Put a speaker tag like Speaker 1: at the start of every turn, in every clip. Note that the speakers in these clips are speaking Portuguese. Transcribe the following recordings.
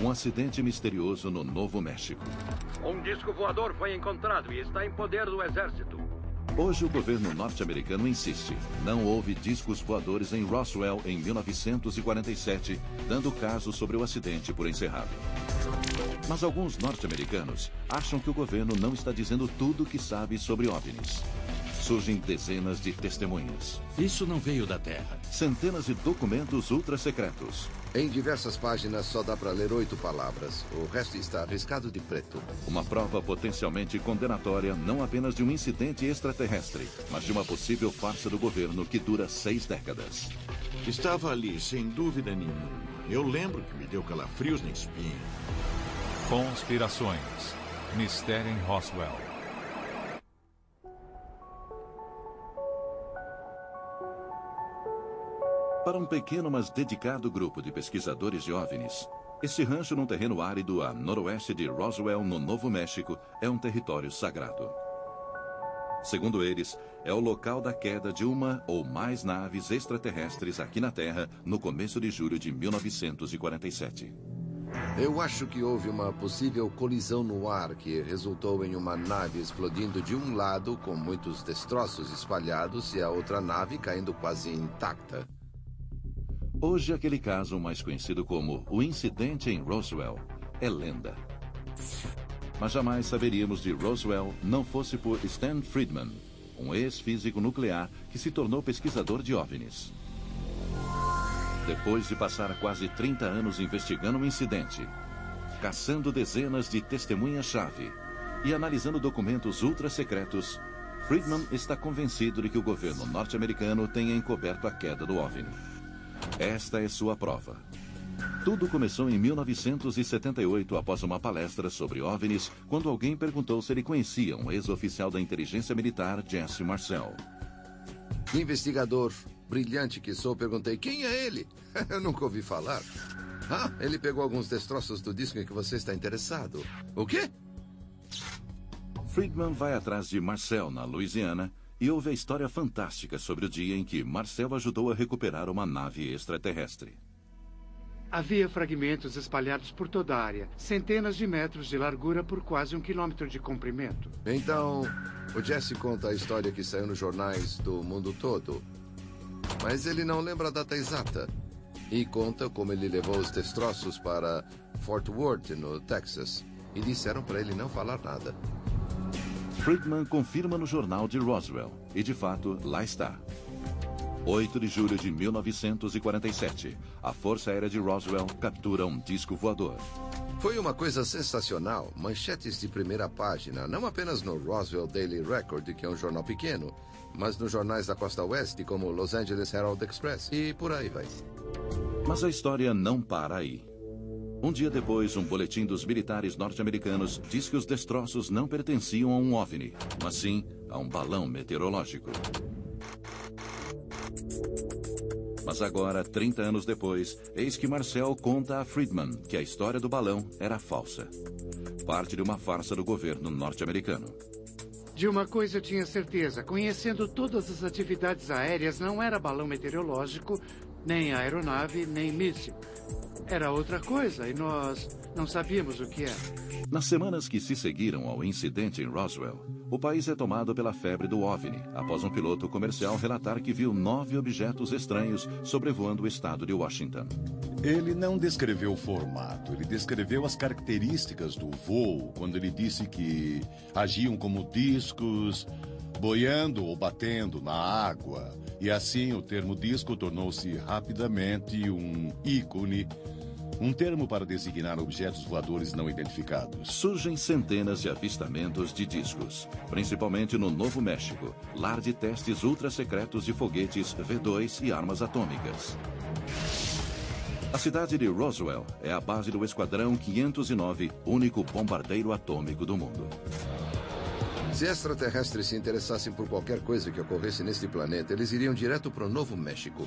Speaker 1: Um acidente misterioso no Novo México.
Speaker 2: Um disco voador foi encontrado e está em poder do exército.
Speaker 1: Hoje o governo norte-americano insiste. Não houve discos voadores em Roswell em 1947, dando o caso sobre o acidente por encerrado. Mas alguns norte-americanos acham que o governo não está dizendo tudo o que sabe sobre OVNIs. Surgem dezenas de testemunhas.
Speaker 3: Isso não veio da Terra.
Speaker 1: Centenas de documentos ultra-secretos.
Speaker 4: Em diversas páginas só dá para ler oito palavras. O resto está riscado de preto.
Speaker 1: Uma prova potencialmente condenatória não apenas de um incidente extraterrestre, mas de uma possível farsa do governo que dura seis décadas.
Speaker 5: Estava ali, sem dúvida nenhuma. Eu lembro que me deu calafrios na espinha.
Speaker 6: Conspirações. Mistério em Roswell.
Speaker 1: Para um pequeno mas dedicado grupo de pesquisadores de OVNIs, rancho num terreno árido a noroeste de Roswell, no Novo México, é um território sagrado. Segundo eles, é o local da queda de uma ou mais naves extraterrestres aqui na Terra no começo de julho de 1947.
Speaker 4: Eu acho que houve uma possível colisão no ar que resultou em uma nave explodindo de um lado com muitos destroços espalhados e a outra nave caindo quase intacta.
Speaker 1: Hoje, aquele caso mais conhecido como o incidente em Roswell é lenda. Mas jamais saberíamos de Roswell não fosse por Stan Friedman, um ex-físico nuclear que se tornou pesquisador de OVNIs. Depois de passar quase 30 anos investigando o um incidente, caçando dezenas de testemunhas-chave e analisando documentos ultra-secretos, Friedman está convencido de que o governo norte-americano tenha encoberto a queda do OVNI. Esta é sua prova. Tudo começou em 1978 após uma palestra sobre OVNIs, quando alguém perguntou se ele conhecia um ex-oficial da inteligência militar, Jesse Marcel.
Speaker 4: Investigador brilhante que sou, perguntei quem é ele? Eu nunca ouvi falar. Ah, ele pegou alguns destroços do disco em que você está interessado. O quê?
Speaker 1: Friedman vai atrás de Marcel, na Louisiana, e houve a história fantástica sobre o dia em que Marcel ajudou a recuperar uma nave extraterrestre.
Speaker 7: Havia fragmentos espalhados por toda a área, centenas de metros de largura por quase um quilômetro de comprimento.
Speaker 4: Então, o Jesse conta a história que saiu nos jornais do mundo todo. Mas ele não lembra a data exata. E conta como ele levou os destroços para Fort Worth, no Texas. E disseram para ele não falar nada.
Speaker 1: Friedman confirma no jornal de Roswell, e de fato, lá está. 8 de julho de 1947, a Força Aérea de Roswell captura um disco voador.
Speaker 4: Foi uma coisa sensacional. Manchetes de primeira página, não apenas no Roswell Daily Record, que é um jornal pequeno, mas nos jornais da costa oeste, como Los Angeles Herald Express, e por aí vai.
Speaker 1: Mas a história não para aí. Um dia depois, um boletim dos militares norte-americanos diz que os destroços não pertenciam a um OVNI, mas sim a um balão meteorológico. Mas agora, 30 anos depois, eis que Marcel conta a Friedman que a história do balão era falsa. Parte de uma farsa do governo norte-americano.
Speaker 7: De uma coisa eu tinha certeza: conhecendo todas as atividades aéreas, não era balão meteorológico, nem aeronave, nem míssil. Era outra coisa e nós não sabíamos o que era.
Speaker 1: Nas semanas que se seguiram ao incidente em Roswell, o país é tomado pela febre do OVNI, após um piloto comercial relatar que viu nove objetos estranhos sobrevoando o estado de Washington.
Speaker 8: Ele não descreveu o formato, ele descreveu as características do voo quando ele disse que agiam como discos, boiando ou batendo na água. E assim o termo disco tornou-se rapidamente um ícone um termo para designar objetos voadores não identificados.
Speaker 1: Surgem centenas de avistamentos de discos, principalmente no Novo México, lar de testes ultra secretos de foguetes V2 e armas atômicas. A cidade de Roswell é a base do Esquadrão 509, único bombardeiro atômico do mundo.
Speaker 4: Se extraterrestres se interessassem por qualquer coisa que ocorresse neste planeta, eles iriam direto para o Novo México.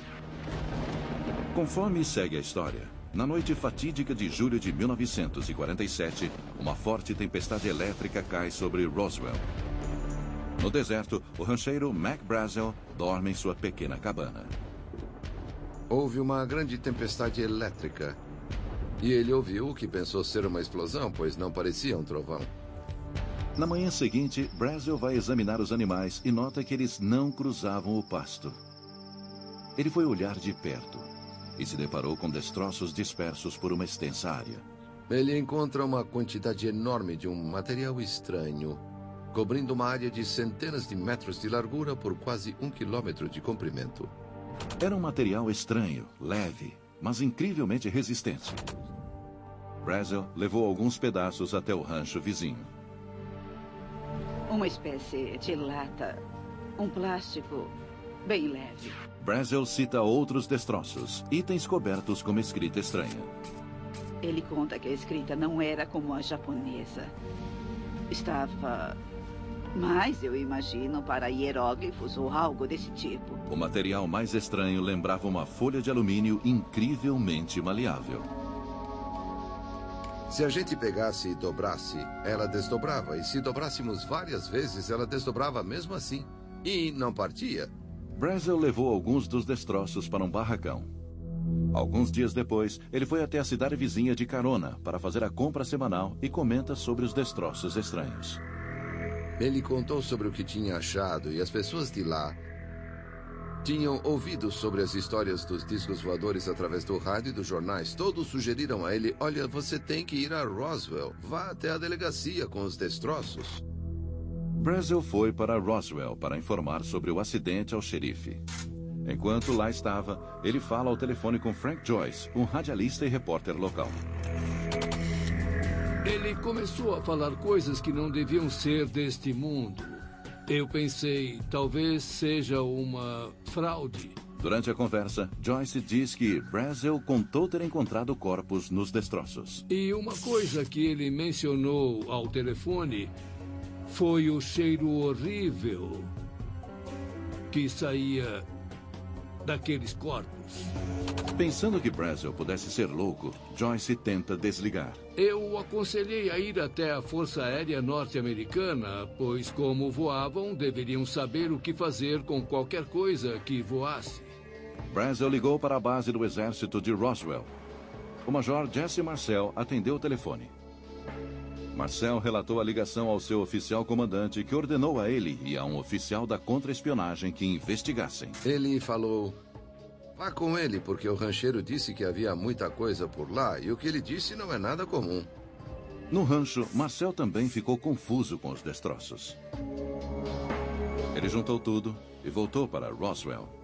Speaker 1: Conforme segue a história, na noite fatídica de julho de 1947, uma forte tempestade elétrica cai sobre Roswell. No deserto, o rancheiro Mac Brazel dorme em sua pequena cabana.
Speaker 4: Houve uma grande tempestade elétrica. E ele ouviu o que pensou ser uma explosão, pois não parecia um trovão.
Speaker 1: Na manhã seguinte, Brazel vai examinar os animais e nota que eles não cruzavam o pasto. Ele foi olhar de perto e se deparou com destroços dispersos por uma extensa área.
Speaker 4: Ele encontra uma quantidade enorme de um material estranho, cobrindo uma área de centenas de metros de largura por quase um quilômetro de comprimento.
Speaker 1: Era um material estranho, leve, mas incrivelmente resistente. Brazel levou alguns pedaços até o rancho vizinho.
Speaker 3: Uma espécie de lata. Um plástico bem leve.
Speaker 1: Brazel cita outros destroços, itens cobertos com escrita estranha.
Speaker 3: Ele conta que a escrita não era como a japonesa. Estava mais, eu imagino, para hieróglifos ou algo desse tipo.
Speaker 1: O material mais estranho lembrava uma folha de alumínio incrivelmente maleável.
Speaker 4: Se a gente pegasse e dobrasse, ela desdobrava. E se dobrássemos várias vezes, ela desdobrava mesmo assim. E não partia.
Speaker 1: Brazel levou alguns dos destroços para um barracão. Alguns dias depois, ele foi até a cidade vizinha de Carona para fazer a compra semanal e comenta sobre os destroços estranhos.
Speaker 4: Ele contou sobre o que tinha achado e as pessoas de lá tinham ouvido sobre as histórias dos discos voadores através do rádio e dos jornais. Todos sugeriram a ele: olha, você tem que ir a Roswell. Vá até a delegacia com os destroços.
Speaker 1: Brazel foi para Roswell para informar sobre o acidente ao xerife. Enquanto lá estava, ele fala ao telefone com Frank Joyce, um radialista e repórter local.
Speaker 9: Ele começou a falar coisas que não deviam ser deste mundo. Eu pensei, talvez seja uma fraude.
Speaker 1: Durante a conversa, Joyce diz que Brazel contou ter encontrado corpos nos destroços.
Speaker 9: E uma coisa que ele mencionou ao telefone foi o cheiro horrível que saía daqueles corpos.
Speaker 1: Pensando que Brazel pudesse ser louco, Joyce tenta desligar.
Speaker 9: Eu o aconselhei a ir até a Força Aérea Norte-Americana, pois, como voavam, deveriam saber o que fazer com qualquer coisa que voasse.
Speaker 1: Brazel ligou para a base do exército de Roswell. O major Jesse Marcel atendeu o telefone. Marcel relatou a ligação ao seu oficial comandante, que ordenou a ele e a um oficial da contra-espionagem que investigassem.
Speaker 4: Ele falou: Vá com ele, porque o rancheiro disse que havia muita coisa por lá e o que ele disse não é nada comum.
Speaker 1: No rancho, Marcel também ficou confuso com os destroços. Ele juntou tudo e voltou para Roswell.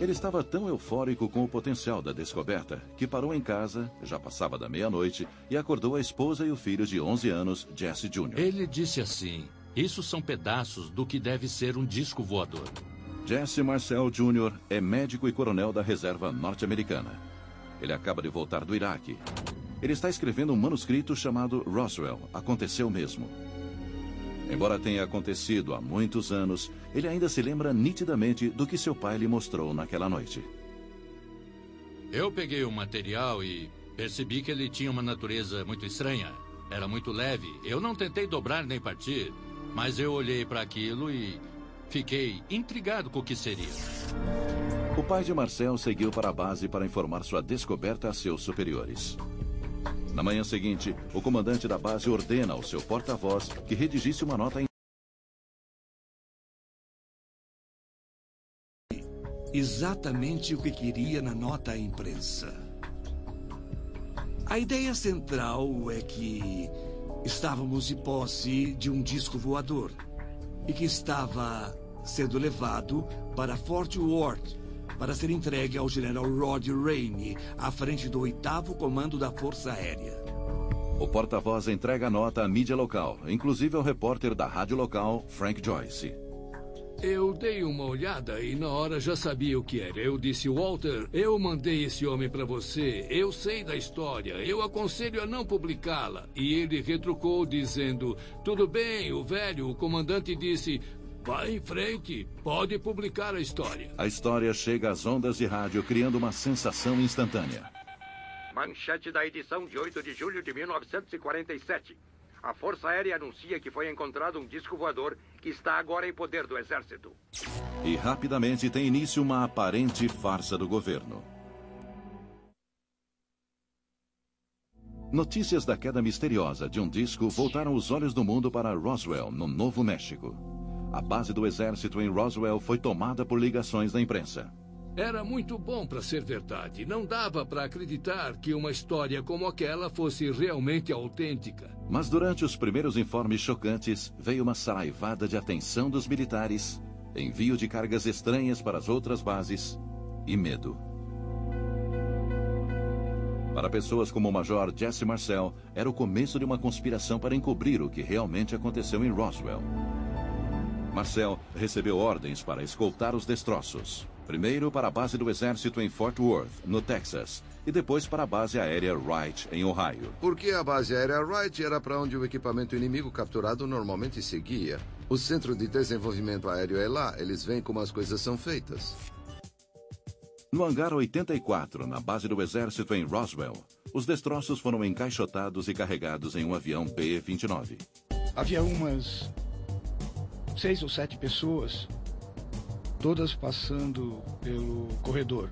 Speaker 1: Ele estava tão eufórico com o potencial da descoberta que parou em casa, já passava da meia-noite, e acordou a esposa e o filho de 11 anos, Jesse Jr.
Speaker 10: Ele disse assim: Isso são pedaços do que deve ser um disco voador.
Speaker 1: Jesse Marcel Jr. é médico e coronel da reserva norte-americana. Ele acaba de voltar do Iraque. Ele está escrevendo um manuscrito chamado Roswell Aconteceu Mesmo. Embora tenha acontecido há muitos anos, ele ainda se lembra nitidamente do que seu pai lhe mostrou naquela noite.
Speaker 10: Eu peguei o material e percebi que ele tinha uma natureza muito estranha. Era muito leve. Eu não tentei dobrar nem partir, mas eu olhei para aquilo e fiquei intrigado com o que seria.
Speaker 1: O pai de Marcel seguiu para a base para informar sua descoberta a seus superiores. Na manhã seguinte, o comandante da base ordena ao seu porta-voz que redigisse uma nota em
Speaker 11: exatamente o que queria na nota à imprensa. A ideia central é que estávamos de posse de um disco voador e que estava sendo levado para Fort Worth para ser entregue ao general Rod Rainey, à frente do oitavo comando da Força Aérea.
Speaker 1: O porta-voz entrega a nota à mídia local, inclusive ao repórter da rádio local, Frank Joyce.
Speaker 9: Eu dei uma olhada e na hora já sabia o que era. Eu disse, Walter, eu mandei esse homem para você. Eu sei da história. Eu aconselho a não publicá-la. E ele retrucou dizendo, tudo bem, o velho, o comandante disse, Vá em frente, pode publicar a história.
Speaker 1: A história chega às ondas de rádio, criando uma sensação instantânea.
Speaker 2: Manchete da edição de 8 de julho de 1947. A Força Aérea anuncia que foi encontrado um disco voador que está agora em poder do Exército.
Speaker 1: E rapidamente tem início uma aparente farsa do governo. Notícias da queda misteriosa de um disco voltaram os olhos do mundo para Roswell, no Novo México. A base do exército em Roswell foi tomada por ligações da imprensa.
Speaker 9: Era muito bom para ser verdade. Não dava para acreditar que uma história como aquela fosse realmente autêntica.
Speaker 1: Mas durante os primeiros informes chocantes, veio uma saraivada de atenção dos militares, envio de cargas estranhas para as outras bases e medo. Para pessoas como o Major Jesse Marcel, era o começo de uma conspiração para encobrir o que realmente aconteceu em Roswell. Marcel recebeu ordens para escoltar os destroços. Primeiro para a base do exército em Fort Worth, no Texas, e depois para a base aérea Wright, em Ohio.
Speaker 4: Porque a base aérea Wright era para onde o equipamento inimigo capturado normalmente seguia. O Centro de Desenvolvimento Aéreo é lá, eles veem como as coisas são feitas.
Speaker 1: No hangar 84, na base do exército em Roswell, os destroços foram encaixotados e carregados em um avião B-29.
Speaker 12: Havia umas seis ou sete pessoas todas passando pelo corredor.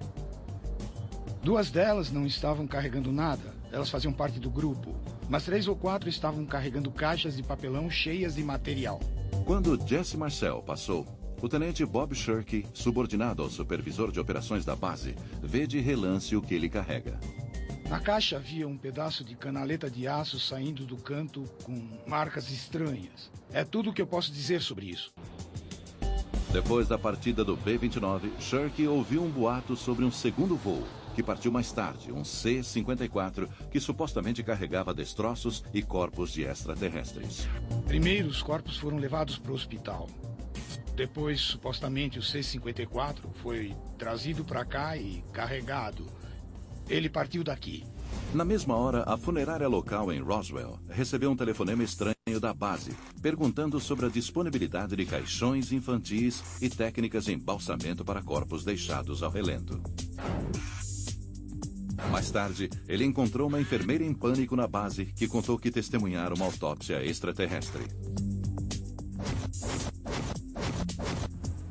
Speaker 12: Duas delas não estavam carregando nada, elas faziam parte do grupo, mas três ou quatro estavam carregando caixas de papelão cheias de material.
Speaker 1: Quando Jesse Marcel passou, o tenente Bob Shirky, subordinado ao supervisor de operações da base, vê de relance o que ele carrega.
Speaker 12: Na caixa havia um pedaço de canaleta de aço saindo do canto com marcas estranhas. É tudo o que eu posso dizer sobre isso.
Speaker 1: Depois da partida do B-29, Shirky ouviu um boato sobre um segundo voo, que partiu mais tarde, um C-54, que supostamente carregava destroços e corpos de extraterrestres.
Speaker 12: Primeiro, os corpos foram levados para o hospital. Depois, supostamente, o C-54 foi trazido para cá e carregado. Ele partiu daqui.
Speaker 1: Na mesma hora, a funerária local em Roswell recebeu um telefonema estranho da base, perguntando sobre a disponibilidade de caixões infantis e técnicas de embalsamento para corpos deixados ao relento. Mais tarde, ele encontrou uma enfermeira em pânico na base que contou que testemunhara uma autópsia extraterrestre.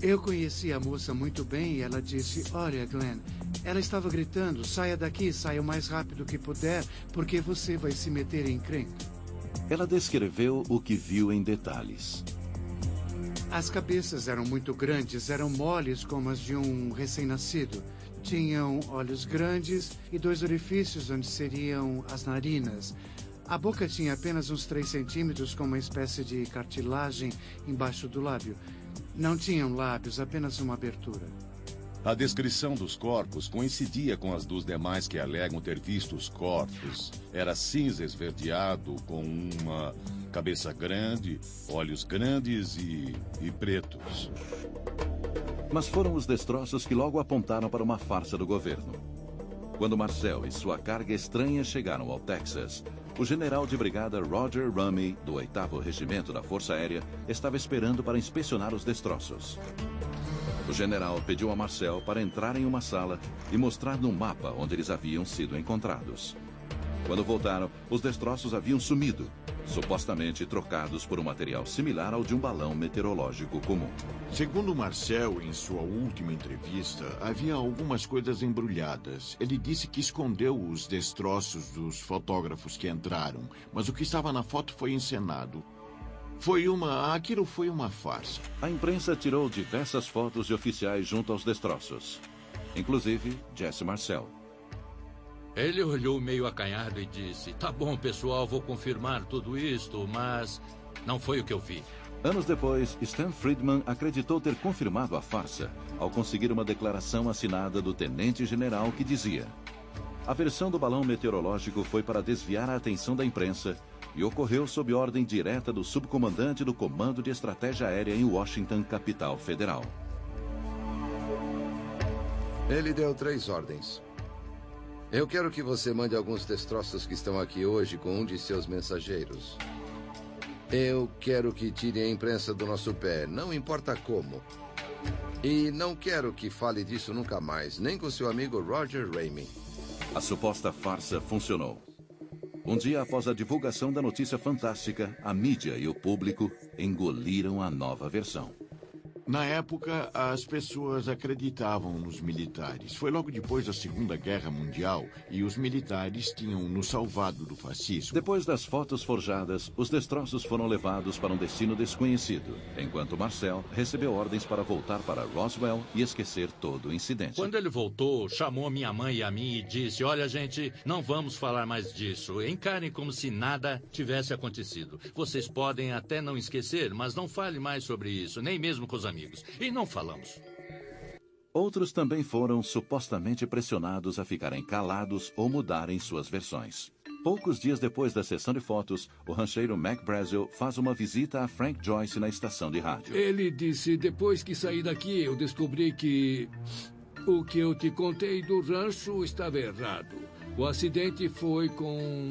Speaker 7: Eu conheci a moça muito bem e ela disse: Olha, Glenn, ela estava gritando: saia daqui, saia o mais rápido que puder, porque você vai se meter em encrenca.
Speaker 1: Ela descreveu o que viu em detalhes.
Speaker 7: As cabeças eram muito grandes, eram moles como as de um recém-nascido. Tinham olhos grandes e dois orifícios onde seriam as narinas. A boca tinha apenas uns 3 centímetros com uma espécie de cartilagem embaixo do lábio. Não tinham lábios, apenas uma abertura.
Speaker 8: A descrição dos corpos coincidia com as dos demais que alegam ter visto os corpos. Era cinza esverdeado, com uma cabeça grande, olhos grandes e, e pretos.
Speaker 1: Mas foram os destroços que logo apontaram para uma farsa do governo. Quando Marcel e sua carga estranha chegaram ao Texas, o general de brigada Roger Rummy, do 8 Regimento da Força Aérea, estava esperando para inspecionar os destroços. O general pediu a Marcel para entrar em uma sala e mostrar no mapa onde eles haviam sido encontrados. Quando voltaram, os destroços haviam sumido, supostamente trocados por um material similar ao de um balão meteorológico comum.
Speaker 5: Segundo Marcel, em sua última entrevista, havia algumas coisas embrulhadas. Ele disse que escondeu os destroços dos fotógrafos que entraram, mas o que estava na foto foi encenado. Foi uma. Aquilo foi uma farsa.
Speaker 1: A imprensa tirou diversas fotos de oficiais junto aos destroços, inclusive Jesse Marcel.
Speaker 10: Ele olhou meio acanhado e disse: Tá bom, pessoal, vou confirmar tudo isto, mas não foi o que eu vi.
Speaker 1: Anos depois, Stan Friedman acreditou ter confirmado a farsa ao conseguir uma declaração assinada do tenente-general que dizia: A versão do balão meteorológico foi para desviar a atenção da imprensa e ocorreu sob ordem direta do subcomandante do Comando de Estratégia Aérea em Washington, capital federal.
Speaker 4: Ele deu três ordens. Eu quero que você mande alguns destroços que estão aqui hoje com um de seus mensageiros. Eu quero que tire a imprensa do nosso pé, não importa como. E não quero que fale disso nunca mais, nem com seu amigo Roger Ramey.
Speaker 1: A suposta farsa funcionou. Um dia após a divulgação da notícia fantástica, a mídia e o público engoliram a nova versão.
Speaker 5: Na época, as pessoas acreditavam nos militares. Foi logo depois da Segunda Guerra Mundial e os militares tinham nos salvado do fascismo.
Speaker 1: Depois das fotos forjadas, os destroços foram levados para um destino desconhecido, enquanto Marcel recebeu ordens para voltar para Roswell e esquecer todo o incidente.
Speaker 10: Quando ele voltou, chamou minha mãe e a mim e disse: Olha, gente, não vamos falar mais disso. Encarem como se nada tivesse acontecido. Vocês podem até não esquecer, mas não fale mais sobre isso, nem mesmo com os amigos amigos. E não falamos.
Speaker 1: Outros também foram supostamente pressionados a ficarem calados ou mudarem suas versões. Poucos dias depois da sessão de fotos, o rancheiro Mac Brazel faz uma visita a Frank Joyce na estação de rádio.
Speaker 9: Ele disse: Depois que saí daqui, eu descobri que o que eu te contei do rancho estava errado. O acidente foi com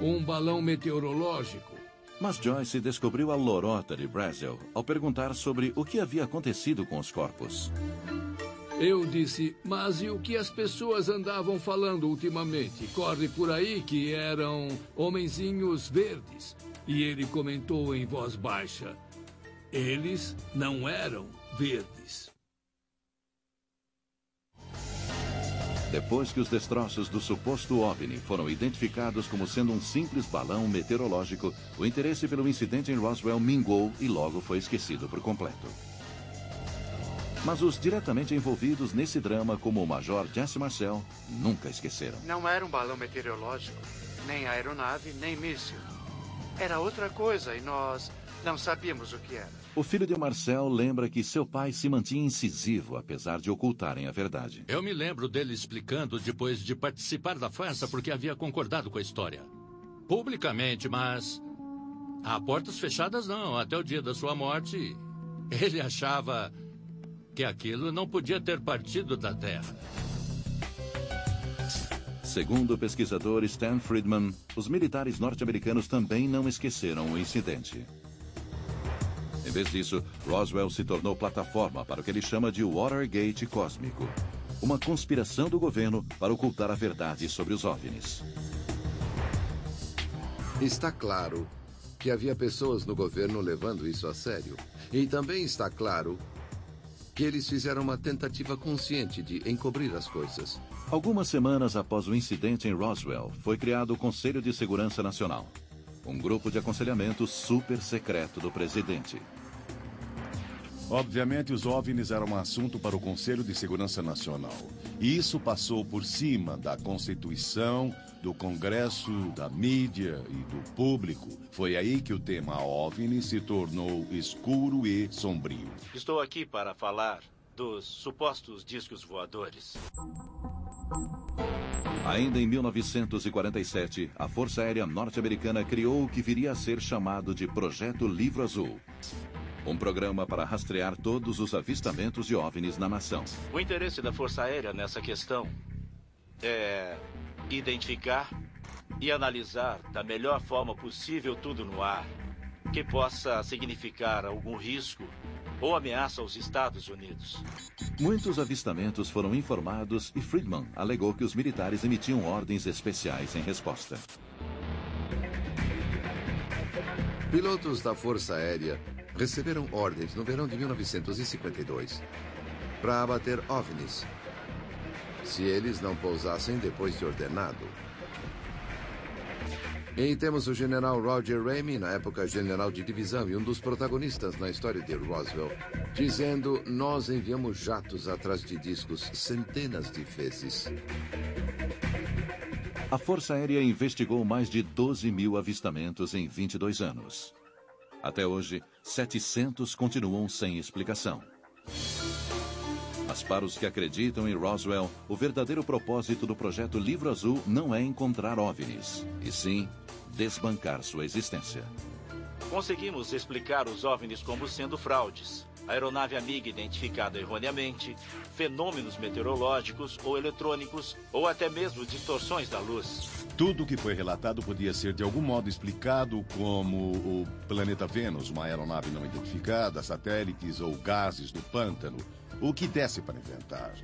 Speaker 9: um balão meteorológico.
Speaker 1: Mas Joyce descobriu a lorota de Brazel ao perguntar sobre o que havia acontecido com os corpos.
Speaker 9: Eu disse, mas e o que as pessoas andavam falando ultimamente? Corre por aí que eram homenzinhos verdes. E ele comentou em voz baixa: Eles não eram verdes.
Speaker 1: Depois que os destroços do suposto OVNI foram identificados como sendo um simples balão meteorológico, o interesse pelo incidente em Roswell mingou e logo foi esquecido por completo. Mas os diretamente envolvidos nesse drama, como o Major Jesse Marcel, nunca esqueceram.
Speaker 7: Não era um balão meteorológico, nem aeronave, nem míssil. Era outra coisa e nós não sabíamos o que era.
Speaker 1: O filho de Marcel lembra que seu pai se mantinha incisivo, apesar de ocultarem a verdade.
Speaker 10: Eu me lembro dele explicando depois de participar da farsa porque havia concordado com a história. Publicamente, mas. A portas fechadas, não. Até o dia da sua morte, ele achava que aquilo não podia ter partido da Terra.
Speaker 1: Segundo o pesquisador Stan Friedman, os militares norte-americanos também não esqueceram o incidente. Em vez disso, Roswell se tornou plataforma para o que ele chama de Watergate cósmico uma conspiração do governo para ocultar a verdade sobre os OVNIs.
Speaker 4: Está claro que havia pessoas no governo levando isso a sério. E também está claro que eles fizeram uma tentativa consciente de encobrir as coisas.
Speaker 1: Algumas semanas após o incidente em Roswell, foi criado o Conselho de Segurança Nacional um grupo de aconselhamento super secreto do presidente.
Speaker 8: Obviamente, os OVNIs eram um assunto para o Conselho de Segurança Nacional. E isso passou por cima da Constituição, do Congresso, da mídia e do público. Foi aí que o tema OVNI se tornou escuro e sombrio.
Speaker 13: Estou aqui para falar dos supostos discos voadores.
Speaker 1: Ainda em 1947, a Força Aérea Norte-Americana criou o que viria a ser chamado de Projeto Livro Azul. Um programa para rastrear todos os avistamentos de OVNIs na nação.
Speaker 13: O interesse da Força Aérea nessa questão é identificar e analisar da melhor forma possível tudo no ar que possa significar algum risco ou ameaça aos Estados Unidos.
Speaker 1: Muitos avistamentos foram informados e Friedman alegou que os militares emitiam ordens especiais em resposta.
Speaker 4: Pilotos da Força Aérea receberam ordens no verão de 1952 para abater OVNIs se eles não pousassem depois de ordenado. E temos o general Roger Ramey, na época general de divisão e um dos protagonistas na história de Roswell, dizendo: Nós enviamos jatos atrás de discos centenas de vezes.
Speaker 1: A Força Aérea investigou mais de 12 mil avistamentos em 22 anos. Até hoje, 700 continuam sem explicação. Mas para os que acreditam em Roswell, o verdadeiro propósito do projeto Livro Azul não é encontrar OVNIs, e sim desbancar sua existência.
Speaker 13: Conseguimos explicar os OVNIs como sendo fraudes, aeronave amiga identificada erroneamente, fenômenos meteorológicos ou eletrônicos, ou até mesmo distorções da luz.
Speaker 8: Tudo o que foi relatado podia ser de algum modo explicado como o planeta Vênus, uma aeronave não identificada, satélites ou gases do pântano, o que desse para inventar.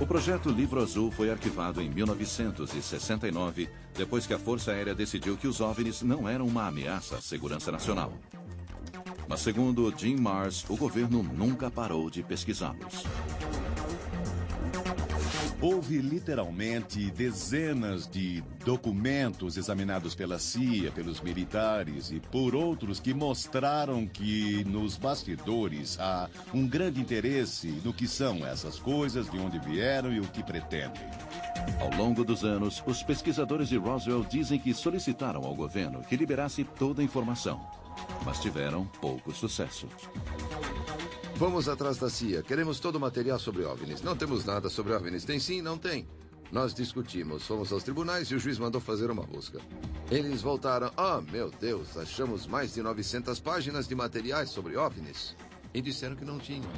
Speaker 1: O projeto Livro Azul foi arquivado em 1969, depois que a Força Aérea decidiu que os OVNIs não eram uma ameaça à segurança nacional. Mas segundo Jim Mars, o governo nunca parou de pesquisá-los.
Speaker 8: Houve literalmente dezenas de documentos examinados pela CIA, pelos militares e por outros que mostraram que nos bastidores há um grande interesse no que são essas coisas, de onde vieram e o que pretendem.
Speaker 1: Ao longo dos anos, os pesquisadores de Roswell dizem que solicitaram ao governo que liberasse toda a informação, mas tiveram pouco sucesso.
Speaker 4: Vamos atrás da CIA. Queremos todo o material sobre OVNIs. Não temos nada sobre OVNIs. Tem sim? Não tem. Nós discutimos, fomos aos tribunais e o juiz mandou fazer uma busca. Eles voltaram. Ah, oh, meu Deus, achamos mais de 900 páginas de materiais sobre OVNIs. E disseram que não tinham.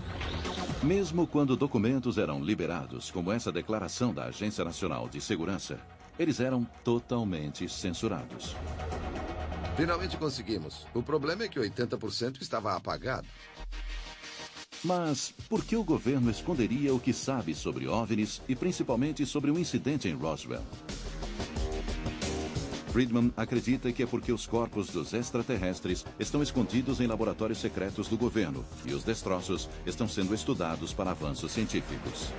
Speaker 1: Mesmo quando documentos eram liberados, como essa declaração da Agência Nacional de Segurança, eles eram totalmente censurados.
Speaker 4: Finalmente conseguimos. O problema é que 80% estava apagado.
Speaker 1: Mas por que o governo esconderia o que sabe sobre OVNIs e principalmente sobre o incidente em Roswell? Friedman acredita que é porque os corpos dos extraterrestres estão escondidos em laboratórios secretos do governo e os destroços estão sendo estudados para avanços científicos.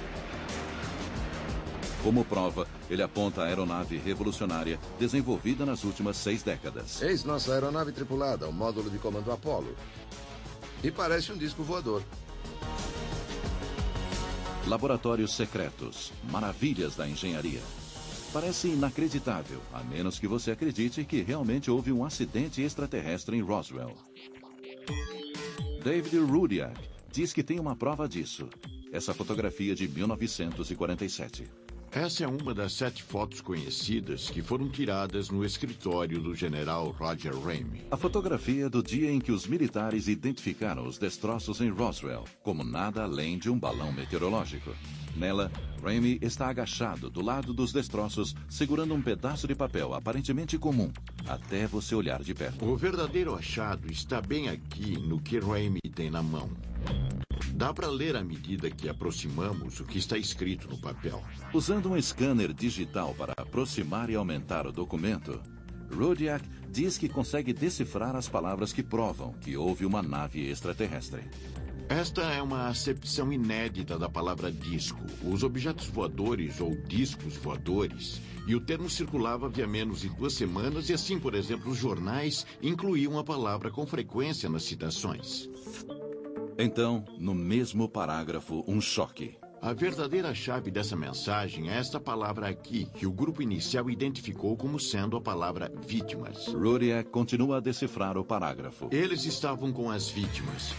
Speaker 1: Como prova, ele aponta a aeronave revolucionária desenvolvida nas últimas seis décadas.
Speaker 4: Eis nossa aeronave tripulada, o módulo de comando Apollo. E parece um disco voador.
Speaker 1: Laboratórios secretos, maravilhas da engenharia. Parece inacreditável, a menos que você acredite que realmente houve um acidente extraterrestre em Roswell. David Rudiak diz que tem uma prova disso. Essa fotografia de 1947.
Speaker 5: Essa é uma das sete fotos conhecidas que foram tiradas no escritório do general Roger Ramey.
Speaker 1: A fotografia do dia em que os militares identificaram os destroços em Roswell como nada além de um balão meteorológico. Nela, Ramey está agachado do lado dos destroços, segurando um pedaço de papel aparentemente comum, até você olhar de perto.
Speaker 5: O verdadeiro achado está bem aqui no que Ramey tem na mão. Dá para ler à medida que aproximamos o que está escrito no papel.
Speaker 1: Usando um scanner digital para aproximar e aumentar o documento, Rudiak diz que consegue decifrar as palavras que provam que houve uma nave extraterrestre.
Speaker 5: Esta é uma acepção inédita da palavra disco. Os objetos voadores ou discos voadores. E o termo circulava havia menos de duas semanas, e assim, por exemplo, os jornais incluíam a palavra com frequência nas citações.
Speaker 1: Então, no mesmo parágrafo, um choque.
Speaker 5: A verdadeira chave dessa mensagem é esta palavra aqui, que o grupo inicial identificou como sendo a palavra vítimas.
Speaker 1: Rudiak continua a decifrar o parágrafo.
Speaker 5: Eles estavam com as vítimas.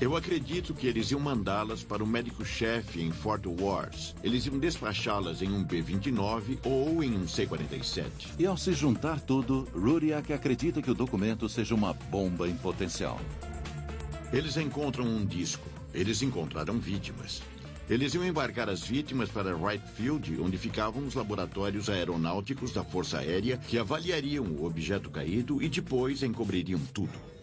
Speaker 5: Eu acredito que eles iam mandá-las para o médico-chefe em Fort Worth. Eles iam despachá-las em um B-29 ou em um C-47.
Speaker 1: E ao se juntar tudo, Rudiak acredita que o documento seja uma bomba em potencial.
Speaker 5: Eles encontram um disco. Eles encontraram vítimas. Eles iam embarcar as vítimas para Wright Field, onde ficavam os laboratórios aeronáuticos da Força Aérea, que avaliariam o objeto caído e depois encobririam tudo.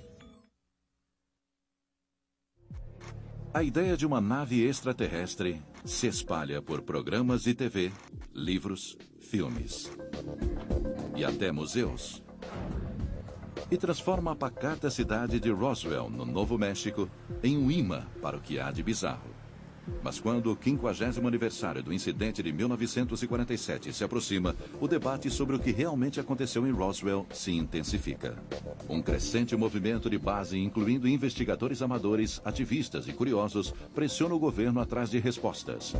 Speaker 1: A ideia de uma nave extraterrestre se espalha por programas de TV, livros, filmes e até museus e transforma a pacata cidade de Roswell, no Novo México, em um imã para o que há de bizarro. Mas quando o 50 aniversário do incidente de 1947 se aproxima, o debate sobre o que realmente aconteceu em Roswell se intensifica. Um crescente movimento de base, incluindo investigadores amadores, ativistas e curiosos, pressiona o governo atrás de respostas.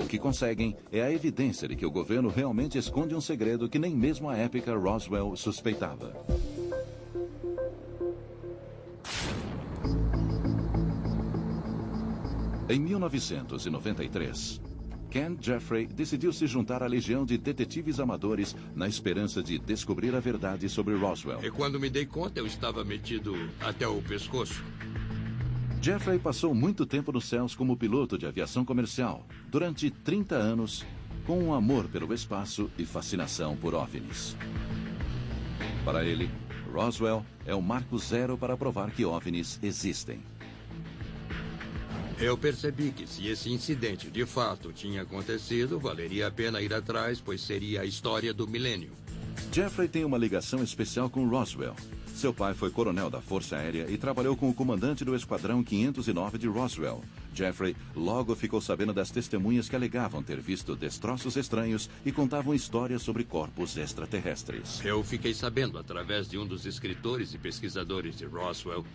Speaker 1: O que conseguem é a evidência de que o governo realmente esconde um segredo que nem mesmo a épica Roswell suspeitava. Em 1993, Ken Jeffrey decidiu se juntar à legião de detetives amadores na esperança de descobrir a verdade sobre Roswell.
Speaker 9: E quando me dei conta, eu estava metido até o pescoço.
Speaker 1: Jeffrey passou muito tempo nos céus como piloto de aviação comercial, durante 30 anos, com um amor pelo espaço e fascinação por OVNIs. Para ele, Roswell é o marco zero para provar que OVNIs existem.
Speaker 9: Eu percebi que se esse incidente de fato tinha acontecido, valeria a pena ir atrás, pois seria a história do milênio.
Speaker 1: Jeffrey tem uma ligação especial com Roswell. Seu pai foi coronel da Força Aérea e trabalhou com o comandante do Esquadrão 509 de Roswell. Jeffrey logo ficou sabendo das testemunhas que alegavam ter visto destroços estranhos e contavam histórias sobre corpos extraterrestres.
Speaker 9: Eu fiquei sabendo, através de um dos escritores e pesquisadores de Roswell,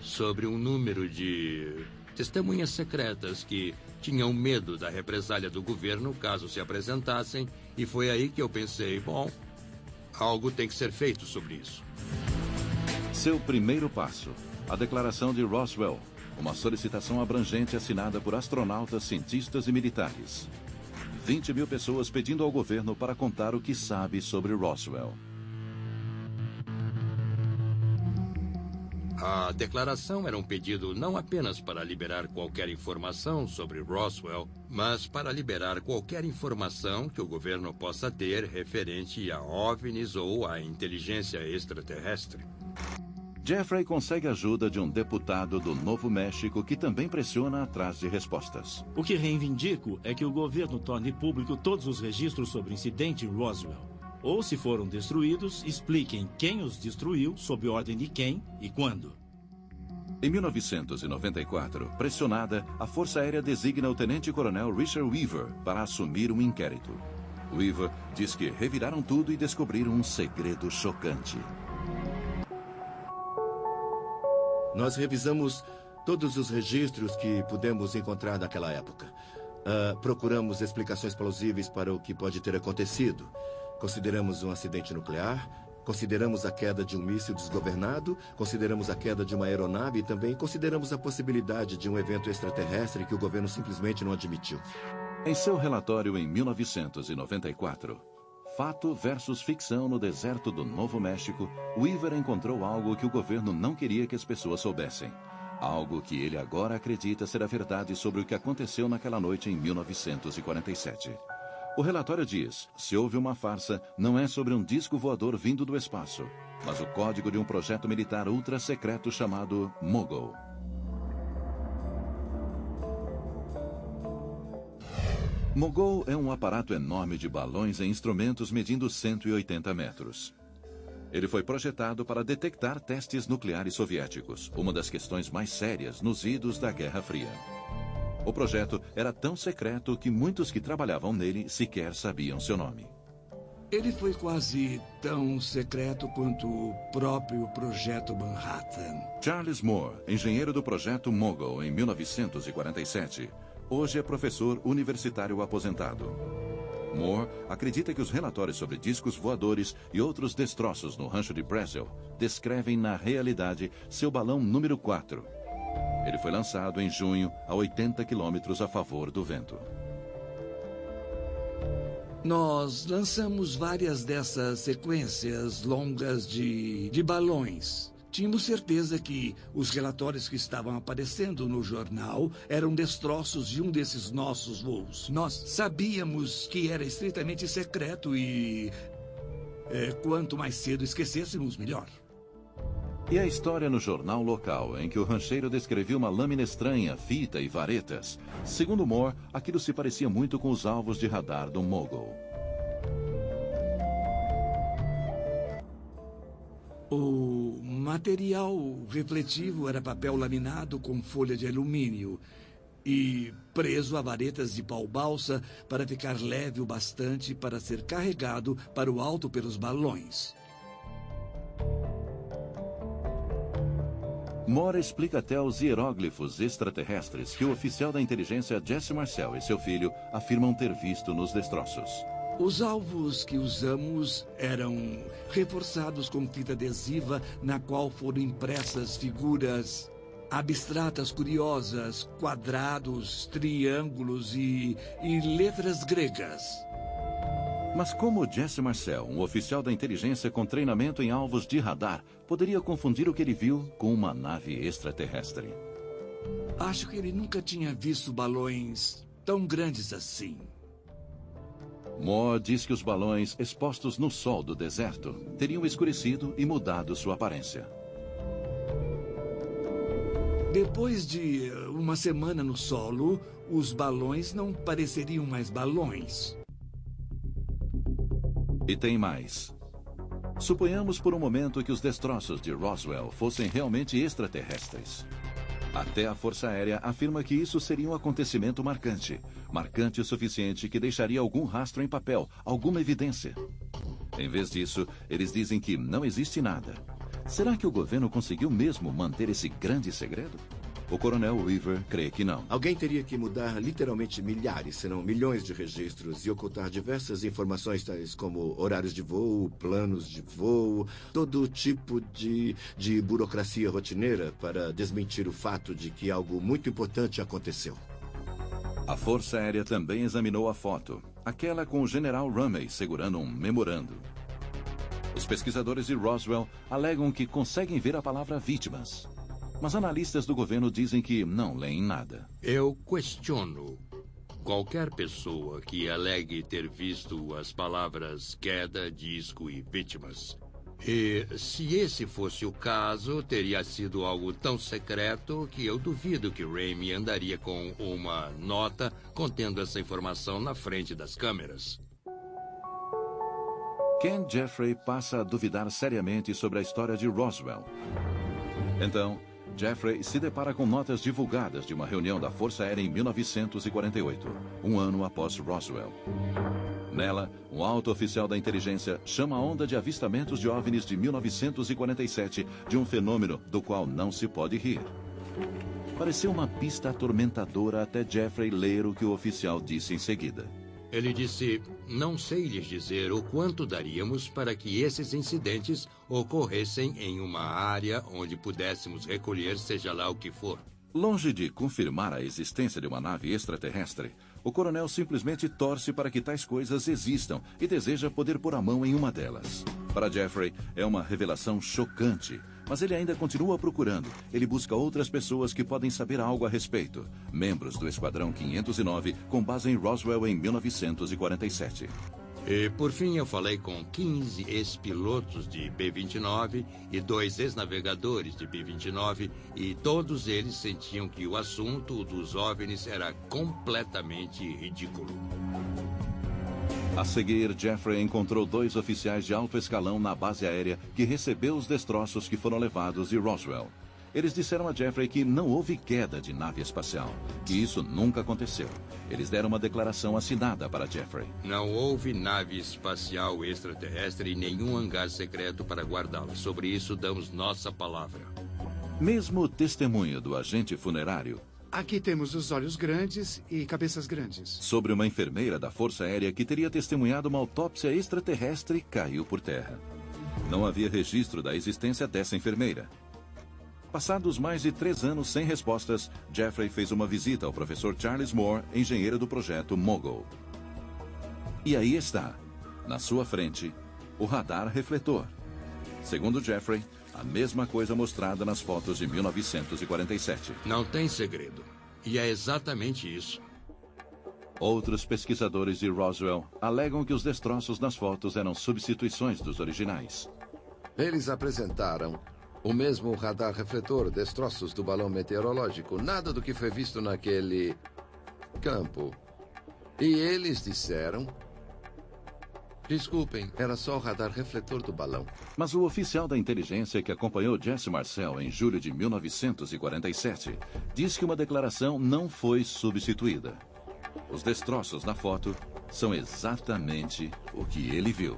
Speaker 9: sobre um número de testemunhas secretas que tinham medo da represália do governo caso se apresentassem, e foi aí que eu pensei: bom, algo tem que ser feito sobre isso.
Speaker 1: Seu primeiro passo: a Declaração de Roswell, uma solicitação abrangente assinada por astronautas, cientistas e militares. 20 mil pessoas pedindo ao governo para contar o que sabe sobre Roswell.
Speaker 9: A declaração era um pedido não apenas para liberar qualquer informação sobre Roswell, mas para liberar qualquer informação que o governo possa ter referente a OVNIs ou a inteligência extraterrestre.
Speaker 1: Jeffrey consegue a ajuda de um deputado do Novo México que também pressiona atrás de respostas.
Speaker 14: O que reivindico é que o governo torne público todos os registros sobre o incidente em Roswell. Ou, se foram destruídos, expliquem quem os destruiu, sob ordem de quem e quando.
Speaker 1: Em 1994, pressionada, a Força Aérea designa o Tenente-Coronel Richard Weaver para assumir um inquérito. Weaver diz que reviraram tudo e descobriram um segredo chocante.
Speaker 15: Nós revisamos todos os registros que pudemos encontrar naquela época. Uh, procuramos explicações plausíveis para o que pode ter acontecido. Consideramos um acidente nuclear, consideramos a queda de um míssil desgovernado, consideramos a queda de uma aeronave e também consideramos a possibilidade de um evento extraterrestre que o governo simplesmente não admitiu.
Speaker 1: Em seu relatório em 1994, Fato versus ficção no deserto do Novo México, Weaver encontrou algo que o governo não queria que as pessoas soubessem. Algo que ele agora acredita ser a verdade sobre o que aconteceu naquela noite em 1947. O relatório diz: se houve uma farsa, não é sobre um disco voador vindo do espaço, mas o código de um projeto militar ultra secreto chamado Mogul. Mogul é um aparato enorme de balões e instrumentos medindo 180 metros. Ele foi projetado para detectar testes nucleares soviéticos, uma das questões mais sérias nos idos da Guerra Fria. O projeto era tão secreto que muitos que trabalhavam nele sequer sabiam seu nome.
Speaker 11: Ele foi quase tão secreto quanto o próprio Projeto Manhattan.
Speaker 1: Charles Moore, engenheiro do Projeto Mogul em 1947, Hoje é professor universitário aposentado. Moore acredita que os relatórios sobre discos voadores e outros destroços no rancho de Brazil descrevem na realidade seu balão número 4. Ele foi lançado em junho a 80 quilômetros a favor do vento.
Speaker 11: Nós lançamos várias dessas sequências longas de, de balões. Tínhamos certeza que os relatórios que estavam aparecendo no jornal eram destroços de um desses nossos voos. Nós sabíamos que era estritamente secreto e. É, quanto mais cedo esquecêssemos, melhor.
Speaker 1: E a história no jornal local, em que o rancheiro descrevia uma lâmina estranha, fita e varetas. Segundo Moore, aquilo se parecia muito com os alvos de radar do Mogul.
Speaker 11: O material refletivo era papel laminado com folha de alumínio e preso a varetas de pau-balsa para ficar leve o bastante para ser carregado para o alto pelos balões.
Speaker 1: Mora explica até os hieróglifos extraterrestres que o oficial da inteligência Jesse Marcel e seu filho afirmam ter visto nos destroços.
Speaker 11: Os alvos que usamos eram reforçados com fita adesiva na qual foram impressas figuras abstratas curiosas, quadrados, triângulos e, e letras gregas.
Speaker 1: Mas como Jesse Marcel, um oficial da inteligência com treinamento em alvos de radar, poderia confundir o que ele viu com uma nave extraterrestre?
Speaker 11: Acho que ele nunca tinha visto balões tão grandes assim.
Speaker 1: Moore diz que os balões expostos no sol do deserto teriam escurecido e mudado sua aparência.
Speaker 11: Depois de uma semana no solo, os balões não pareceriam mais balões.
Speaker 1: E tem mais. Suponhamos por um momento que os destroços de Roswell fossem realmente extraterrestres. Até a Força Aérea afirma que isso seria um acontecimento marcante. Marcante o suficiente que deixaria algum rastro em papel, alguma evidência. Em vez disso, eles dizem que não existe nada. Será que o governo conseguiu mesmo manter esse grande segredo? O coronel Weaver crê que não.
Speaker 15: Alguém teria que mudar literalmente milhares, se não milhões de registros e ocultar diversas informações tais como horários de voo, planos de voo, todo tipo de, de burocracia rotineira para desmentir o fato de que algo muito importante aconteceu.
Speaker 1: A Força Aérea também examinou a foto, aquela com o general Rumey segurando um memorando. Os pesquisadores de Roswell alegam que conseguem ver a palavra vítimas, mas analistas do governo dizem que não leem nada.
Speaker 2: Eu questiono qualquer pessoa que alegue ter visto as palavras queda, disco e vítimas. E se esse fosse o caso, teria sido algo tão secreto que eu duvido que Raimi andaria com uma nota contendo essa informação na frente das câmeras.
Speaker 1: Ken Jeffrey passa a duvidar seriamente sobre a história de Roswell. Então, Jeffrey se depara com notas divulgadas de uma reunião da Força Aérea em 1948, um ano após Roswell. Nela, um alto oficial da inteligência chama a onda de avistamentos de OVNIs de 1947 de um fenômeno do qual não se pode rir. Pareceu uma pista atormentadora até Jeffrey ler o que o oficial disse em seguida.
Speaker 2: Ele disse: Não sei lhes dizer o quanto daríamos para que esses incidentes ocorressem em uma área onde pudéssemos recolher seja lá o que for.
Speaker 1: Longe de confirmar a existência de uma nave extraterrestre, o coronel simplesmente torce para que tais coisas existam e deseja poder pôr a mão em uma delas. Para Jeffrey, é uma revelação chocante, mas ele ainda continua procurando. Ele busca outras pessoas que podem saber algo a respeito. Membros do Esquadrão 509, com base em Roswell em 1947.
Speaker 2: E, por fim, eu falei com 15 ex-pilotos de B-29 e dois ex-navegadores de B-29 e todos eles sentiam que o assunto dos OVNIs era completamente ridículo.
Speaker 1: A seguir, Jeffrey encontrou dois oficiais de alto escalão na base aérea que recebeu os destroços que foram levados de Roswell. Eles disseram a Jeffrey que não houve queda de nave espacial, que isso nunca aconteceu. Eles deram uma declaração assinada para Jeffrey.
Speaker 2: Não houve nave espacial extraterrestre e nenhum hangar secreto para guardá-la. Sobre isso, damos nossa palavra.
Speaker 1: Mesmo testemunho do agente funerário
Speaker 7: Aqui temos os olhos grandes e cabeças grandes.
Speaker 1: sobre uma enfermeira da Força Aérea que teria testemunhado uma autópsia extraterrestre caiu por terra. Não havia registro da existência dessa enfermeira. Passados mais de três anos sem respostas, Jeffrey fez uma visita ao professor Charles Moore, engenheiro do projeto Mogul. E aí está, na sua frente, o radar refletor. Segundo Jeffrey, a mesma coisa mostrada nas fotos de 1947.
Speaker 2: Não tem segredo. E é exatamente isso.
Speaker 1: Outros pesquisadores de Roswell alegam que os destroços nas fotos eram substituições dos originais.
Speaker 4: Eles apresentaram o mesmo radar refletor, destroços do balão meteorológico, nada do que foi visto naquele campo. E eles disseram. Desculpem, era só o radar refletor do balão.
Speaker 1: Mas o oficial da inteligência que acompanhou Jesse Marcel em julho de 1947 diz que uma declaração não foi substituída. Os destroços na foto são exatamente o que ele viu.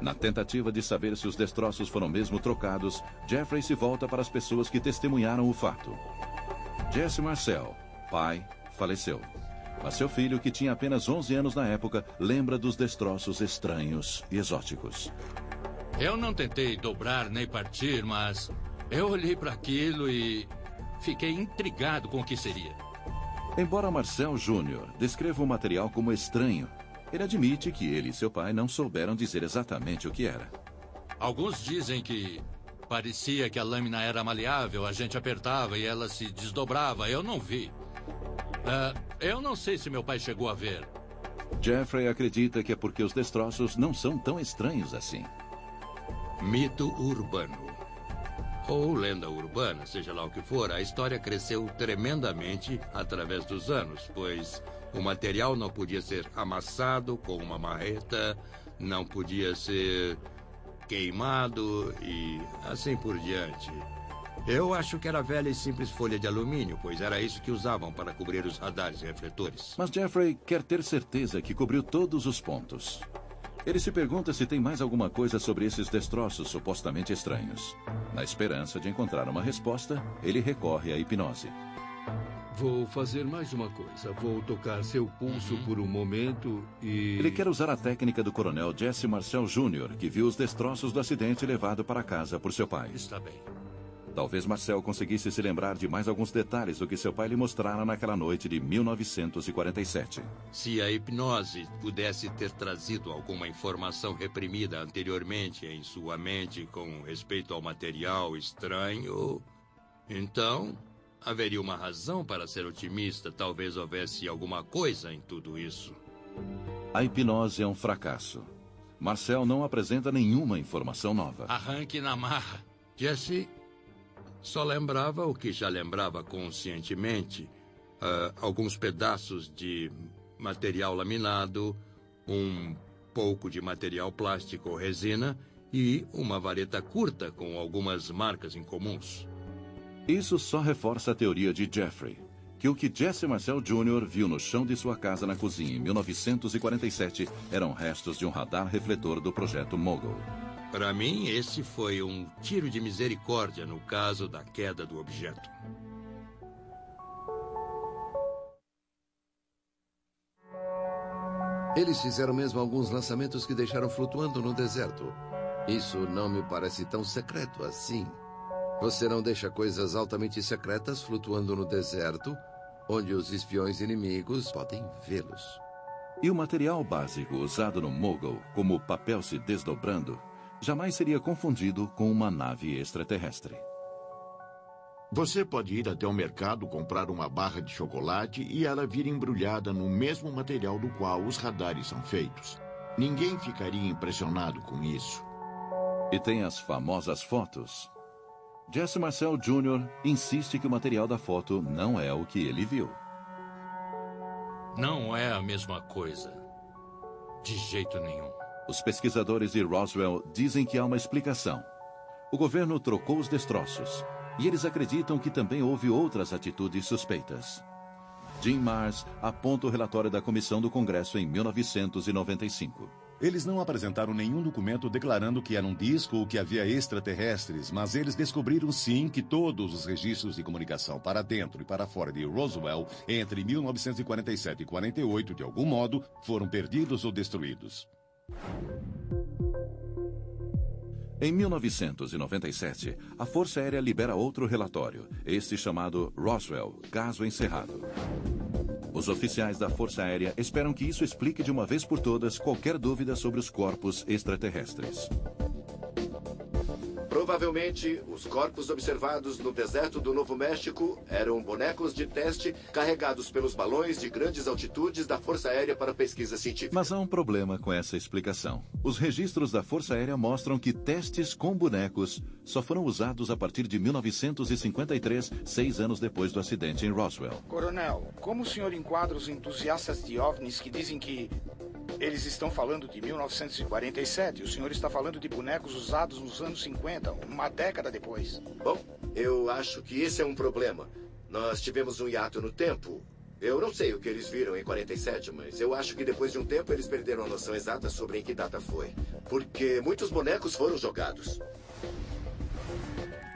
Speaker 1: Na tentativa de saber se os destroços foram mesmo trocados, Jeffrey se volta para as pessoas que testemunharam o fato. Jesse Marcel, pai, faleceu. Mas seu filho, que tinha apenas 11 anos na época, lembra dos destroços estranhos e exóticos.
Speaker 10: Eu não tentei dobrar nem partir, mas eu olhei para aquilo e fiquei intrigado com o que seria.
Speaker 1: Embora Marcel Júnior descreva o material como estranho, ele admite que ele e seu pai não souberam dizer exatamente o que era.
Speaker 10: Alguns dizem que parecia que a lâmina era maleável, a gente apertava e ela se desdobrava. Eu não vi. Ah, eu não sei se meu pai chegou a ver.
Speaker 1: Jeffrey acredita que é porque os destroços não são tão estranhos assim.
Speaker 2: Mito urbano. Ou lenda urbana, seja lá o que for, a história cresceu tremendamente através dos anos, pois O material não podia ser amassado com uma marreta, não podia ser queimado e assim por diante. Eu acho que era velha e simples folha de alumínio, pois era isso que usavam para cobrir os radares e refletores.
Speaker 1: Mas Jeffrey quer ter certeza que cobriu todos os pontos. Ele se pergunta se tem mais alguma coisa sobre esses destroços supostamente estranhos. Na esperança de encontrar uma resposta, ele recorre à hipnose.
Speaker 9: Vou fazer mais uma coisa. Vou tocar seu pulso por um momento e.
Speaker 1: Ele quer usar a técnica do coronel Jesse Marcel Jr., que viu os destroços do acidente levado para casa por seu pai.
Speaker 10: Está bem.
Speaker 1: Talvez Marcel conseguisse se lembrar de mais alguns detalhes do que seu pai lhe mostrara naquela noite de 1947.
Speaker 2: Se a hipnose pudesse ter trazido alguma informação reprimida anteriormente em sua mente com respeito ao material estranho, então haveria uma razão para ser otimista. Talvez houvesse alguma coisa em tudo isso.
Speaker 1: A hipnose é um fracasso. Marcel não apresenta nenhuma informação nova.
Speaker 2: Arranque na marra. Jesse só lembrava o que já lembrava conscientemente: uh, alguns pedaços de material laminado, um pouco de material plástico ou resina e uma vareta curta com algumas marcas incomuns.
Speaker 1: Isso só reforça a teoria de Jeffrey, que o que Jesse Marcel Jr. viu no chão de sua casa na cozinha em 1947 eram restos de um radar refletor do projeto Mogul.
Speaker 2: Para mim, esse foi um tiro de misericórdia no caso da queda do objeto.
Speaker 4: Eles fizeram mesmo alguns lançamentos que deixaram flutuando no deserto. Isso não me parece tão secreto assim. Você não deixa coisas altamente secretas flutuando no deserto, onde os espiões inimigos podem vê-los.
Speaker 1: E o material básico usado no Mogul, como o papel se desdobrando, jamais seria confundido com uma nave extraterrestre.
Speaker 5: Você pode ir até o mercado comprar uma barra de chocolate e ela vir embrulhada no mesmo material do qual os radares são feitos. Ninguém ficaria impressionado com isso.
Speaker 1: E tem as famosas fotos. Jesse Marcel Jr. insiste que o material da foto não é o que ele viu.
Speaker 10: Não é a mesma coisa. De jeito nenhum.
Speaker 1: Os pesquisadores de Roswell dizem que há uma explicação. O governo trocou os destroços e eles acreditam que também houve outras atitudes suspeitas. Jim Mars aponta o relatório da comissão do Congresso em 1995.
Speaker 8: Eles não apresentaram nenhum documento declarando que era um disco ou que havia extraterrestres, mas eles descobriram sim que todos os registros de comunicação para dentro e para fora de Roswell entre 1947 e 48, de algum modo, foram perdidos ou destruídos.
Speaker 1: Em 1997, a Força Aérea libera outro relatório, este chamado Roswell, caso encerrado. Os oficiais da Força Aérea esperam que isso explique de uma vez por todas qualquer dúvida sobre os corpos extraterrestres.
Speaker 15: Provavelmente, os corpos observados no deserto do Novo México eram bonecos de teste carregados pelos balões de grandes altitudes da Força Aérea para pesquisa científica.
Speaker 1: Mas há um problema com essa explicação. Os registros da Força Aérea mostram que testes com bonecos só foram usados a partir de 1953, seis anos depois do acidente em Roswell.
Speaker 12: Coronel, como o senhor enquadra os entusiastas de OVNIs que dizem que eles estão falando de 1947. O senhor está falando de bonecos usados nos anos 50, uma década depois.
Speaker 15: Bom, eu acho que esse é um problema. Nós tivemos um hiato no tempo. Eu não sei o que eles viram em 47, mas eu acho que depois de um tempo eles perderam a noção exata sobre em que data foi. Porque muitos bonecos foram jogados.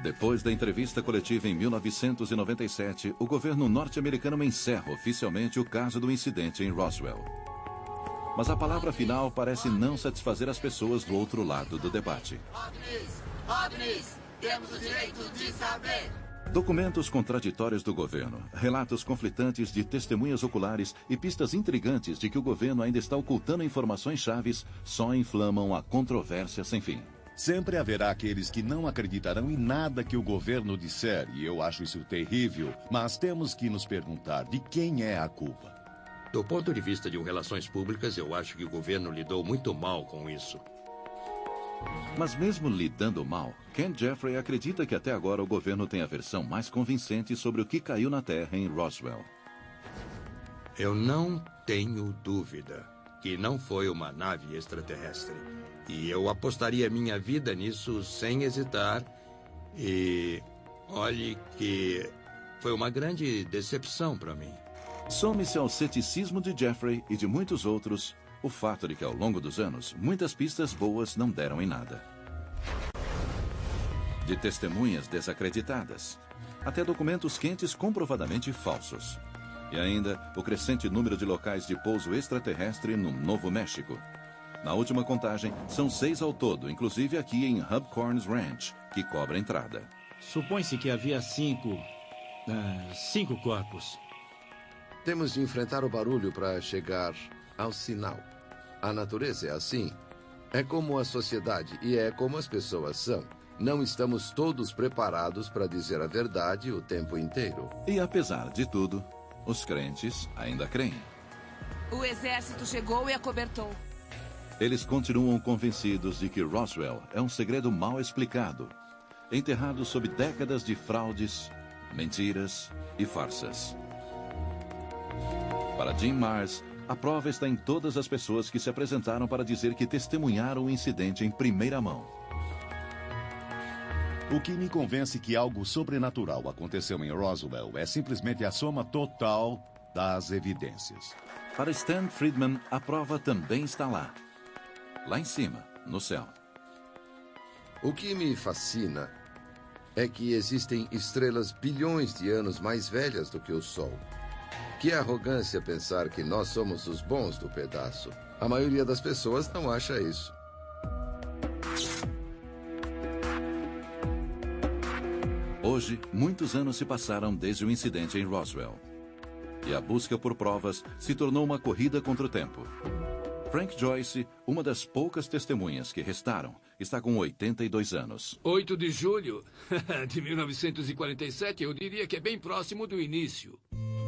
Speaker 1: Depois da entrevista coletiva em 1997, o governo norte-americano encerra oficialmente o caso do incidente em Roswell. Mas a palavra final parece não satisfazer as pessoas do outro lado do debate.
Speaker 16: Temos o direito de saber!
Speaker 1: Documentos contraditórios do governo, relatos conflitantes de testemunhas oculares e pistas intrigantes de que o governo ainda está ocultando informações chaves só inflamam a controvérsia sem fim.
Speaker 8: Sempre haverá aqueles que não acreditarão em nada que o governo disser, e eu acho isso terrível, mas temos que nos perguntar de quem é a culpa.
Speaker 2: Do ponto de vista de relações públicas, eu acho que o governo lidou muito mal com isso.
Speaker 1: Mas mesmo lidando mal, Ken Jeffrey acredita que até agora o governo tem a versão mais convincente sobre o que caiu na Terra em Roswell.
Speaker 2: Eu não tenho dúvida que não foi uma nave extraterrestre. E eu apostaria minha vida nisso sem hesitar. E olhe que foi uma grande decepção para mim.
Speaker 1: Some-se ao ceticismo de Jeffrey e de muitos outros o fato de que, ao longo dos anos, muitas pistas boas não deram em nada. De testemunhas desacreditadas, até documentos quentes comprovadamente falsos. E ainda o crescente número de locais de pouso extraterrestre no Novo México. Na última contagem, são seis ao todo, inclusive aqui em Hubcorns Ranch, que cobra entrada.
Speaker 14: Supõe-se que havia cinco. Uh, cinco corpos.
Speaker 4: Temos de enfrentar o barulho para chegar ao sinal. A natureza é assim. É como a sociedade e é como as pessoas são. Não estamos todos preparados para dizer a verdade o tempo inteiro.
Speaker 1: E apesar de tudo, os crentes ainda creem.
Speaker 17: O exército chegou e acobertou.
Speaker 1: Eles continuam convencidos de que Roswell é um segredo mal explicado, enterrado sob décadas de fraudes, mentiras e farsas. Para Jim Mars, a prova está em todas as pessoas que se apresentaram para dizer que testemunharam o incidente em primeira mão.
Speaker 8: O que me convence que algo sobrenatural aconteceu em Roswell é simplesmente a soma total das evidências.
Speaker 1: Para Stan Friedman, a prova também está lá. Lá em cima, no céu.
Speaker 4: O que me fascina é que existem estrelas bilhões de anos mais velhas do que o Sol. Que arrogância pensar que nós somos os bons do pedaço. A maioria das pessoas não acha isso.
Speaker 1: Hoje, muitos anos se passaram desde o incidente em Roswell. E a busca por provas se tornou uma corrida contra o tempo. Frank Joyce, uma das poucas testemunhas que restaram, está com 82 anos.
Speaker 9: 8 de julho de 1947, eu diria que é bem próximo do início.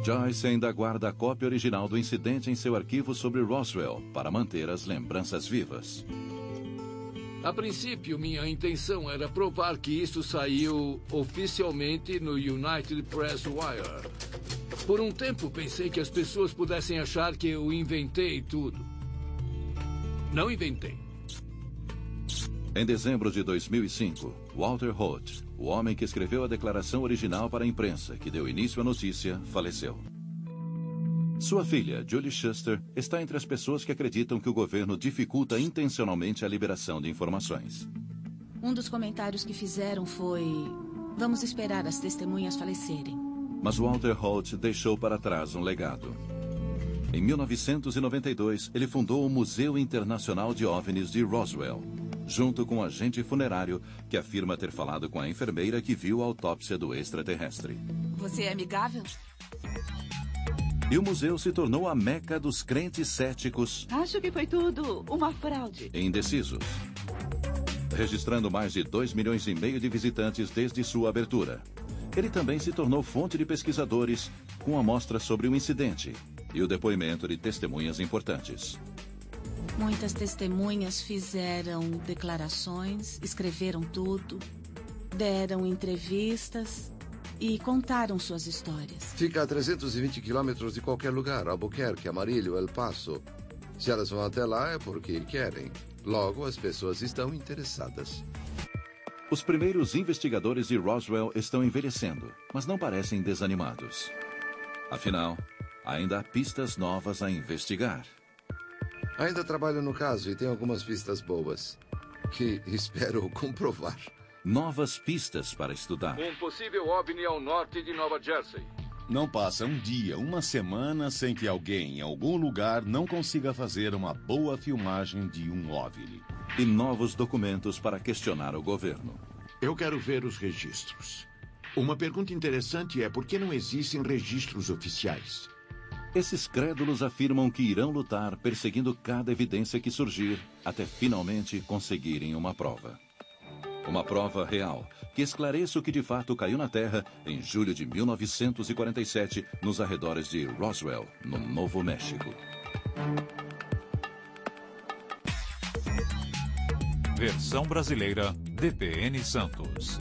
Speaker 1: Joyce ainda guarda a cópia original do incidente em seu arquivo sobre Roswell para manter as lembranças vivas.
Speaker 9: A princípio, minha intenção era provar que isso saiu oficialmente no United Press Wire. Por um tempo, pensei que as pessoas pudessem achar que eu inventei tudo. Não inventei.
Speaker 1: Em dezembro de 2005, Walter Holt, o homem que escreveu a declaração original para a imprensa que deu início à notícia, faleceu. Sua filha, Julie Schuster, está entre as pessoas que acreditam que o governo dificulta intencionalmente a liberação de informações.
Speaker 18: Um dos comentários que fizeram foi: Vamos esperar as testemunhas falecerem.
Speaker 1: Mas Walter Holt deixou para trás um legado. Em 1992, ele fundou o Museu Internacional de OVNIs de Roswell, junto com um agente funerário que afirma ter falado com a enfermeira que viu a autópsia do extraterrestre.
Speaker 17: Você é amigável?
Speaker 1: E o museu se tornou a meca dos crentes céticos.
Speaker 3: Acho que foi tudo uma fraude.
Speaker 1: Indecisos. Registrando mais de 2 milhões e meio de visitantes desde sua abertura. Ele também se tornou fonte de pesquisadores com amostras sobre o incidente e o depoimento de testemunhas importantes.
Speaker 18: Muitas testemunhas fizeram declarações, escreveram tudo, deram entrevistas e contaram suas histórias.
Speaker 4: Fica a 320 quilômetros de qualquer lugar, Albuquerque, Amarillo, El Paso. Se elas vão até lá é porque querem. Logo, as pessoas estão interessadas.
Speaker 1: Os primeiros investigadores de Roswell estão envelhecendo, mas não parecem desanimados. Afinal, ainda há pistas novas a investigar.
Speaker 4: Ainda trabalho no caso e tenho algumas pistas boas, que espero comprovar
Speaker 1: novas pistas para estudar.
Speaker 9: Um possível OVNI ao norte de Nova Jersey.
Speaker 8: Não passa um dia, uma semana sem que alguém em algum lugar não consiga fazer uma boa filmagem de um OVNI.
Speaker 1: E novos documentos para questionar o governo.
Speaker 5: Eu quero ver os registros. Uma pergunta interessante é por que não existem registros oficiais?
Speaker 1: Esses crédulos afirmam que irão lutar perseguindo cada evidência que surgir até finalmente conseguirem uma prova. Uma prova real que esclareça o que de fato caiu na Terra em julho de 1947 nos arredores de Roswell, no Novo México.
Speaker 6: Versão brasileira DPN Santos.